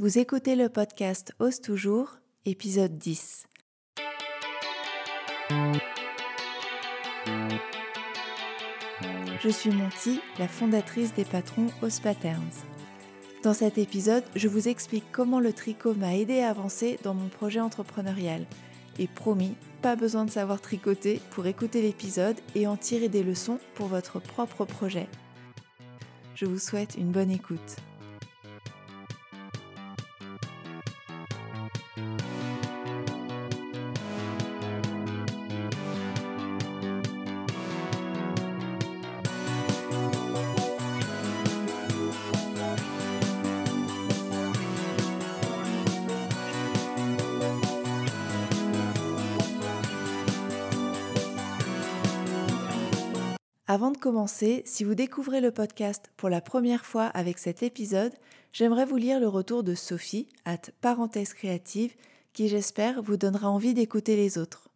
Vous écoutez le podcast Ose toujours, épisode 10. Je suis Monty, la fondatrice des patrons Ose Patterns. Dans cet épisode, je vous explique comment le tricot m'a aidé à avancer dans mon projet entrepreneurial. Et promis, pas besoin de savoir tricoter pour écouter l'épisode et en tirer des leçons pour votre propre projet. Je vous souhaite une bonne écoute. Avant de commencer, si vous découvrez le podcast pour la première fois avec cet épisode, j'aimerais vous lire le retour de Sophie, at parenthèse créative, qui j'espère vous donnera envie d'écouter les autres.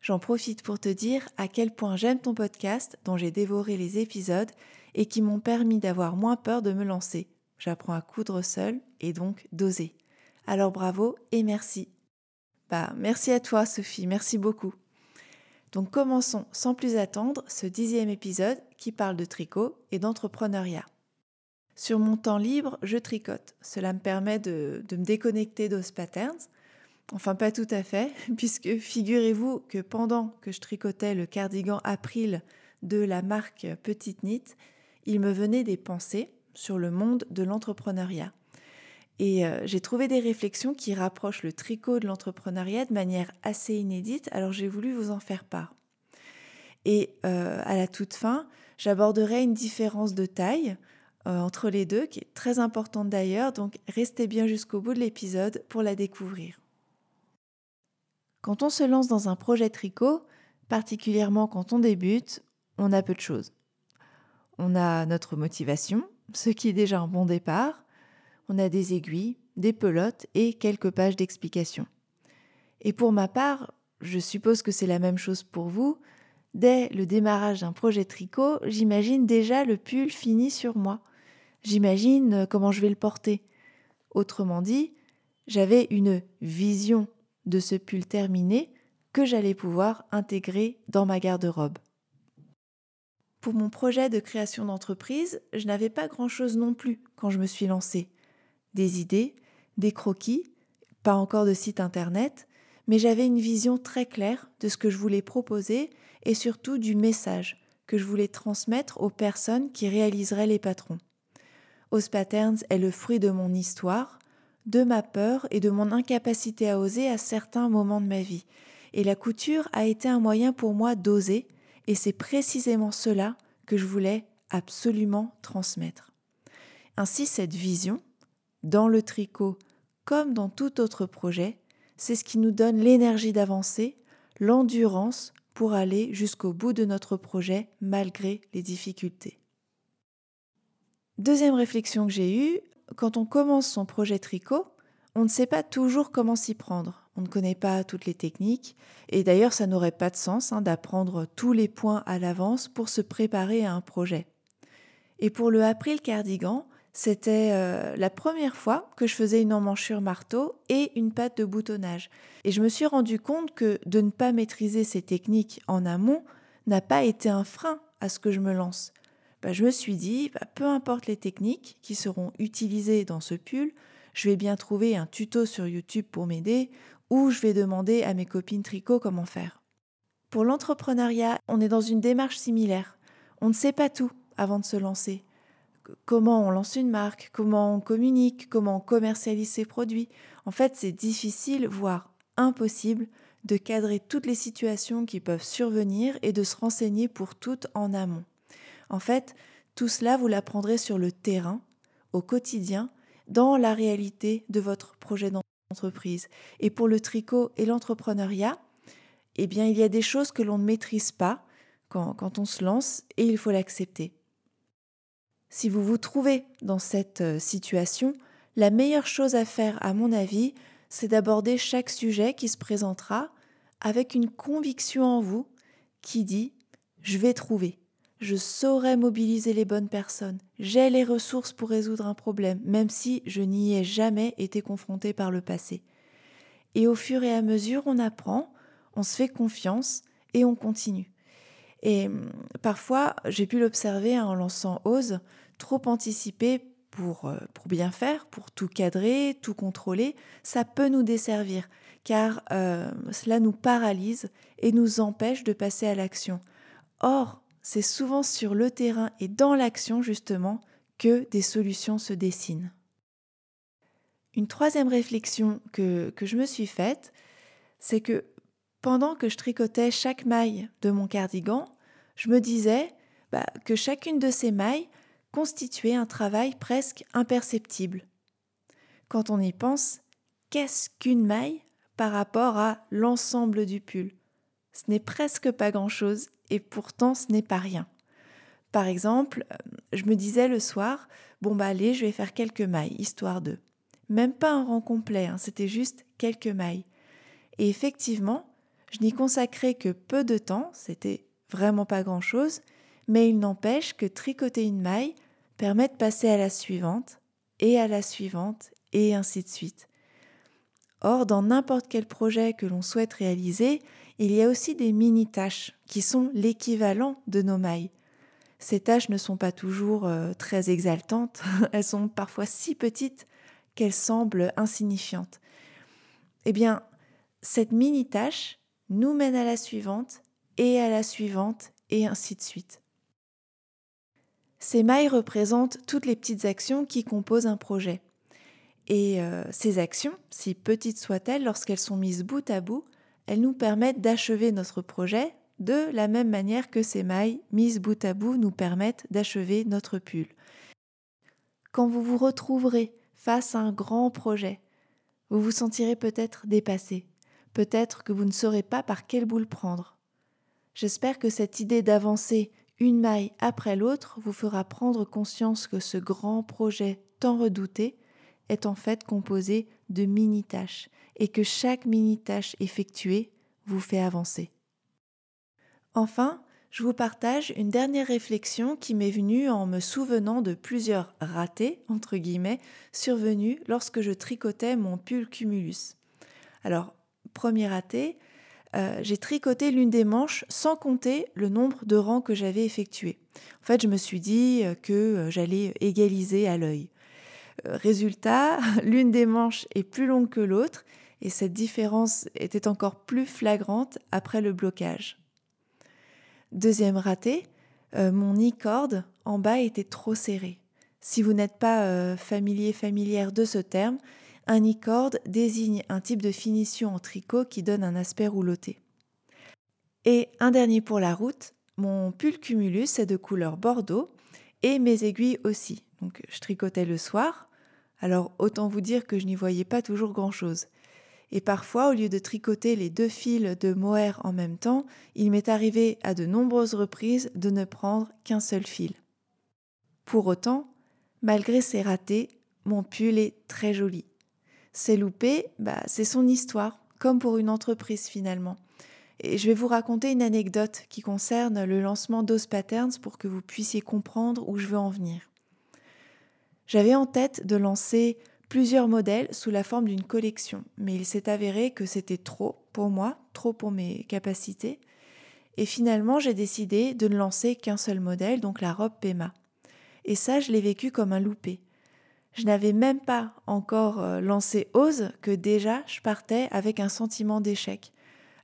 J'en profite pour te dire à quel point j'aime ton podcast dont j'ai dévoré les épisodes et qui m'ont permis d'avoir moins peur de me lancer. J'apprends à coudre seul et donc d'oser. Alors bravo et merci. Bah merci à toi Sophie, merci beaucoup. Donc commençons sans plus attendre ce dixième épisode qui parle de tricot et d'entrepreneuriat. Sur mon temps libre, je tricote. Cela me permet de, me déconnecter d'Os Patterns. Enfin, pas tout à fait, puisque figurez-vous que pendant que je tricotais le cardigan April de la marque Petite Knit, il me venait des pensées sur le monde de l'entrepreneuriat. Et euh, j'ai trouvé des réflexions qui rapprochent le tricot de l'entrepreneuriat de manière assez inédite, alors j'ai voulu vous en faire part. Et euh, à la toute fin, j'aborderai une différence de taille euh, entre les deux, qui est très importante d'ailleurs, donc restez bien jusqu'au bout de l'épisode pour la découvrir. Quand on se lance dans un projet tricot, particulièrement quand on débute, on a peu de choses. On a notre motivation, ce qui est déjà un bon départ, on a des aiguilles, des pelotes et quelques pages d'explications. Et pour ma part, je suppose que c'est la même chose pour vous, dès le démarrage d'un projet tricot, j'imagine déjà le pull fini sur moi. J'imagine euh, comment je vais le porter. Autrement dit, j'avais une vision de ce pull terminé que j'allais pouvoir intégrer dans ma garde-robe. Pour mon projet de création d'entreprise, je n'avais pas grand-chose non plus quand je me suis lancée des idées, des croquis, pas encore de site internet, mais j'avais une vision très claire de ce que je voulais proposer et surtout du message que je voulais transmettre aux personnes qui réaliseraient les patrons. Os Patterns est le fruit de mon histoire, de ma peur et de mon incapacité à oser à certains moments de ma vie. Et la couture a été un moyen pour moi d'oser, et c'est précisément cela que je voulais absolument transmettre. Ainsi, cette vision, dans le tricot comme dans tout autre projet, c'est ce qui nous donne l'énergie d'avancer, l'endurance pour aller jusqu'au bout de notre projet malgré les difficultés. Deuxième réflexion que j'ai eue, quand on commence son projet tricot, on ne sait pas toujours comment s'y prendre. On ne connaît pas toutes les techniques, et d'ailleurs ça n'aurait pas de sens hein, d'apprendre tous les points à l'avance pour se préparer à un projet. Et pour le April cardigan, c'était euh, la première fois que je faisais une emmanchure marteau et une patte de boutonnage. Et je me suis rendu compte que de ne pas maîtriser ces techniques en amont n'a pas été un frein à ce que je me lance. Bah, je me suis dit, bah, peu importe les techniques qui seront utilisées dans ce pull, je vais bien trouver un tuto sur YouTube pour m'aider ou je vais demander à mes copines tricot comment faire. Pour l'entrepreneuriat, on est dans une démarche similaire. On ne sait pas tout avant de se lancer comment on lance une marque, comment on communique, comment on commercialise ses produits. En fait, c'est difficile, voire impossible, de cadrer toutes les situations qui peuvent survenir et de se renseigner pour toutes en amont. En fait, tout cela, vous l'apprendrez sur le terrain, au quotidien, dans la réalité de votre projet d'entreprise. Et pour le tricot et l'entrepreneuriat, eh bien, il y a des choses que l'on ne maîtrise pas quand, quand on se lance et il faut l'accepter. Si vous vous trouvez dans cette euh, situation, la meilleure chose à faire, à mon avis, c'est d'aborder chaque sujet qui se présentera avec une conviction en vous qui dit ⁇ je vais trouver, je saurais mobiliser les bonnes personnes, j'ai les ressources pour résoudre un problème, même si je n'y ai jamais été confronté par le passé. Et au fur et à mesure, on apprend, on se fait confiance et on continue. Et hum, parfois, j'ai pu l'observer en lançant Ose, trop anticiper pour, euh, pour bien faire, pour tout cadrer, tout contrôler, ça peut nous desservir, car euh, cela nous paralyse et nous empêche de passer à l'action. Or, c'est souvent sur le terrain et dans l'action justement que des solutions se dessinent. Une troisième réflexion que je me suis faite, c'est que pendant que je tricotais chaque maille de mon cardigan, je me disais bah, que chacune de ces mailles constituait un travail presque imperceptible. Quand on y pense, qu'est-ce qu'une maille par rapport à l'ensemble du pull? Ce n'est presque pas grand-chose et pourtant ce n'est pas rien. Par exemple, je me disais le soir, bon bah allez, je vais faire quelques mailles, histoire de. Même pas un rang complet, hein, c'était juste quelques mailles. Et effectivement, je n'y consacrais que peu de temps, c'était vraiment pas grand-chose, mais il n'empêche que tricoter une maille, permet de passer à la suivante, et à la suivante, et ainsi de suite. Or, dans n'importe quel projet que l'on souhaite réaliser, il y a aussi des mini-tâches qui sont l'équivalent de nos mailles. Ces tâches ne sont pas toujours euh, très exaltantes, elles sont parfois si petites qu'elles semblent insignifiantes. Eh bien, cette mini-tâche nous mène à la suivante, et à la suivante, et ainsi de suite. Ces mailles représentent toutes les petites actions qui composent un projet. Et euh, ces actions, si petites soient-elles, lorsqu'elles sont mises bout à bout, elles nous permettent d'achever notre projet de la même manière que ces mailles mises bout à bout nous permettent d'achever notre pull. Quand vous vous retrouverez face à un grand projet, vous vous sentirez peut-être dépassé, peut-être que vous ne saurez pas par quelle boule prendre. J'espère que cette idée d'avancer une maille après l'autre vous fera prendre conscience que ce grand projet tant redouté est en fait composé de mini-tâches et que chaque mini-tâche effectuée vous fait avancer. Enfin, je vous partage une dernière réflexion qui m'est venue en me souvenant de plusieurs ratés, entre guillemets, survenus lorsque je tricotais mon pull cumulus. Alors, premier raté, euh, j'ai tricoté l'une des manches sans compter le nombre de rangs que j'avais effectués. En fait, je me suis dit euh, que euh, j'allais égaliser à l'œil. Résultat, l'une des manches est plus longue que l'autre et cette différence était encore plus flagrante après le blocage. Deuxième raté, mon e-corde en bas était trop serré. Si vous n'êtes pas familier familière de ce terme, un e-cord désigne un type de finition en tricot qui donne un aspect rouloté. Et un dernier pour la route, mon pull cumulus est de couleur bordeaux et mes aiguilles aussi. Donc je tricotais le soir, alors autant vous dire que je n'y voyais pas toujours grand-chose. Et parfois, au lieu de tricoter les deux fils de mohair en même temps, il m'est arrivé à de nombreuses reprises de ne prendre qu'un seul fil. Pour autant, malgré ces ratés, mon pull est très joli. C'est loupé, bah, c'est son histoire, comme pour une entreprise finalement. Et je vais vous raconter une anecdote qui concerne le lancement d'Os Patterns pour que vous puissiez comprendre où je veux en venir. J'avais en tête de lancer plusieurs modèles sous la forme d'une collection, mais il s'est avéré que c'était trop pour moi, trop pour mes capacités. Et finalement, j'ai décidé de ne lancer qu'un seul modèle, donc la robe Pema. Et ça, je l'ai vécu comme un loupé. Je n'avais même pas encore euh, lancé Ose que déjà je partais avec un sentiment d'échec.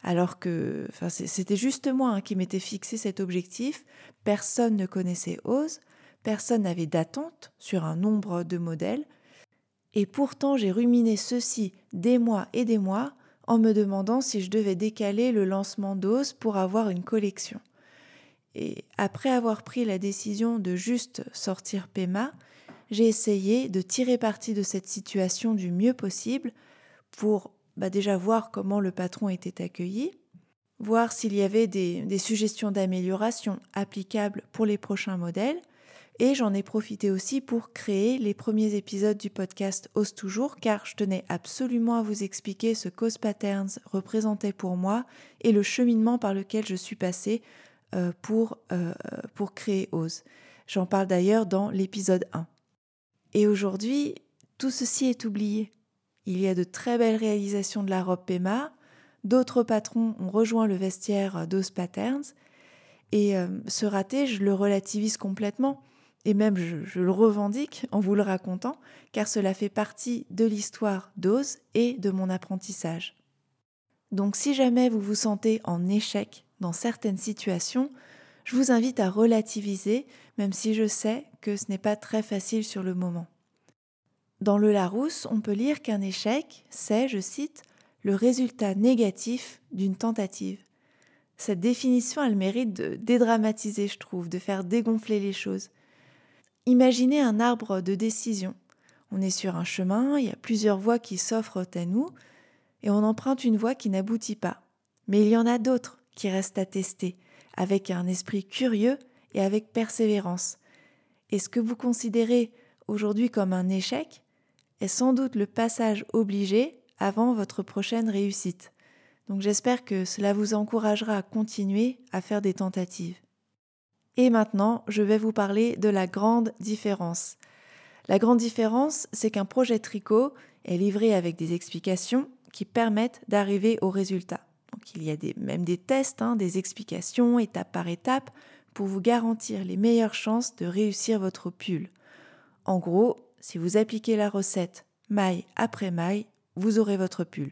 Alors que c'était juste moi hein, qui m'étais fixé cet objectif, personne ne connaissait Ose, personne n'avait d'attente sur un nombre de modèles, et pourtant j'ai ruminé ceci des mois et des mois en me demandant si je devais décaler le lancement d'Ose pour avoir une collection. Et après avoir pris la décision de juste sortir Pema, j'ai essayé de tirer parti de cette situation du mieux possible pour bah, déjà voir comment le patron était accueilli, voir s'il y avait des, suggestions d'amélioration applicables pour les prochains modèles, et j'en ai profité aussi pour créer les premiers épisodes du podcast Ose toujours, car je tenais absolument à vous expliquer ce qu'Ose Patterns représentait pour moi et le cheminement par lequel je suis passée euh, pour, euh, pour créer Ose. J'en parle d'ailleurs dans l'épisode 1. Et aujourd'hui, tout ceci est oublié. Il y a de très belles réalisations de la robe Pema, d'autres patrons ont rejoint le vestiaire d'Ose Patterns, et euh, ce raté, je le relativise complètement, et même je, le revendique en vous le racontant, car cela fait partie de l'histoire d'Ose et de mon apprentissage. Donc si jamais vous vous sentez en échec dans certaines situations, je vous invite à relativiser, même si je sais que ce n'est pas très facile sur le moment. Dans le Larousse, on peut lire qu'un échec, c'est, je cite, le résultat négatif d'une tentative. Cette définition, elle mérite de dédramatiser, je trouve, de faire dégonfler les choses. Imaginez un arbre de décision. On est sur un chemin, il y a plusieurs voies qui s'offrent à nous, et on emprunte une voie qui n'aboutit pas. Mais il y en a d'autres qui restent à tester, avec un esprit curieux et avec persévérance. Et ce que vous considérez aujourd'hui comme un échec est sans doute le passage obligé avant votre prochaine réussite. Donc j'espère que cela vous encouragera à continuer à faire des tentatives. Et maintenant, je vais vous parler de la grande différence. La grande différence, c'est qu'un projet tricot est livré avec des explications qui permettent d'arriver au résultat. Donc il y a même des tests, hein, des explications étape par étape pour vous garantir les meilleures chances de réussir votre pull. En gros, si vous appliquez la recette maille après maille, vous aurez votre pull.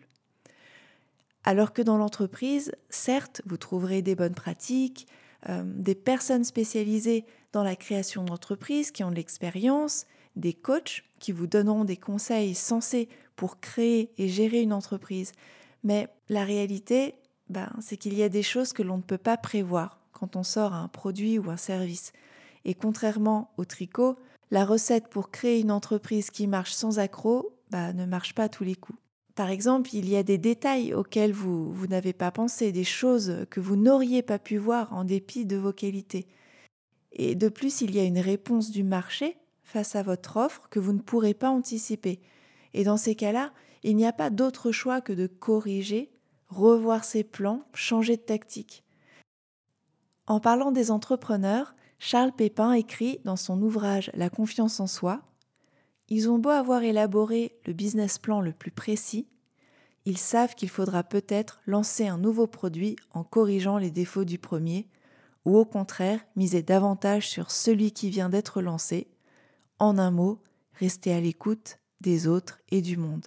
Alors que dans l'entreprise, certes, vous trouverez des bonnes pratiques, euh, des personnes spécialisées dans la création d'entreprises qui ont de l'expérience, des coachs qui vous donneront des conseils sensés pour créer et gérer une entreprise. Mais la réalité, ben, c'est qu'il y a des choses que l'on ne peut pas prévoir quand on sort un produit ou un service. Et contrairement au tricot, la recette pour créer une entreprise qui marche sans accroc ben, ne marche pas à tous les coups. Par exemple, il y a des détails auxquels vous, vous n'avez pas pensé, des choses que vous n'auriez pas pu voir en dépit de vos qualités. Et de plus, il y a une réponse du marché face à votre offre que vous ne pourrez pas anticiper. Et dans ces cas-là, il n'y a pas d'autre choix que de corriger, revoir ses plans, changer de tactique. En parlant des entrepreneurs, Charles Pépin écrit dans son ouvrage La confiance en soi Ils ont beau avoir élaboré le business plan le plus précis, ils savent qu'il faudra peut-être lancer un nouveau produit en corrigeant les défauts du premier, ou au contraire miser davantage sur celui qui vient d'être lancé. En un mot, rester à l'écoute des autres et du monde.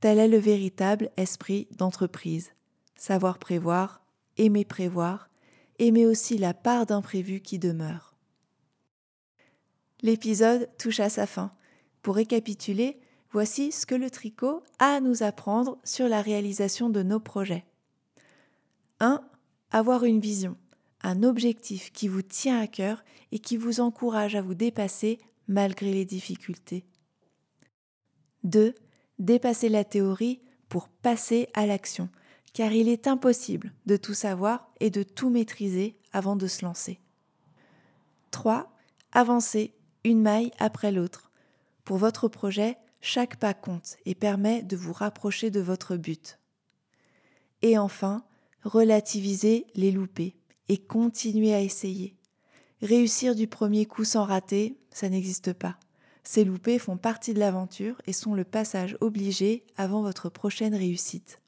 Tel est le véritable esprit d'entreprise. Savoir prévoir, aimer prévoir, aimer aussi la part d'imprévu qui demeure. L'épisode touche à sa fin. Pour récapituler, voici ce que le tricot a à nous apprendre sur la réalisation de nos projets. 1. Avoir une vision, un objectif qui vous tient à cœur et qui vous encourage à vous dépasser malgré les difficultés. 2. Dépasser la théorie pour passer à l'action, car il est impossible de tout savoir et de tout maîtriser avant de se lancer. 3. Avancer une maille après l'autre. Pour votre projet, chaque pas compte et permet de vous rapprocher de votre but. Et enfin, relativiser les loupés et continuer à essayer. Réussir du premier coup sans rater, ça n'existe pas. Ces loupés font partie de l'aventure et sont le passage obligé avant votre prochaine réussite.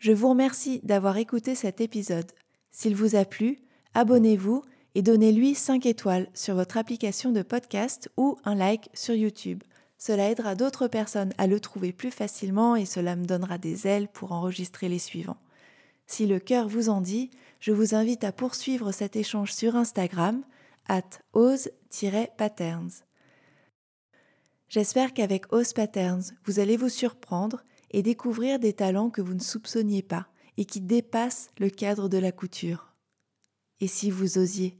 Je vous remercie d'avoir écouté cet épisode. S'il vous a plu, abonnez-vous et donnez-lui 5 étoiles sur votre application de podcast ou un like sur YouTube. Cela aidera d'autres personnes à le trouver plus facilement et cela me donnera des ailes pour enregistrer les suivants. Si le cœur vous en dit, je vous invite à poursuivre cet échange sur Instagram, at ose-patterns. J'espère qu'avec Ose Patterns, vous allez vous surprendre et découvrir des talents que vous ne soupçonniez pas et qui dépassent le cadre de la couture. Et si vous osiez?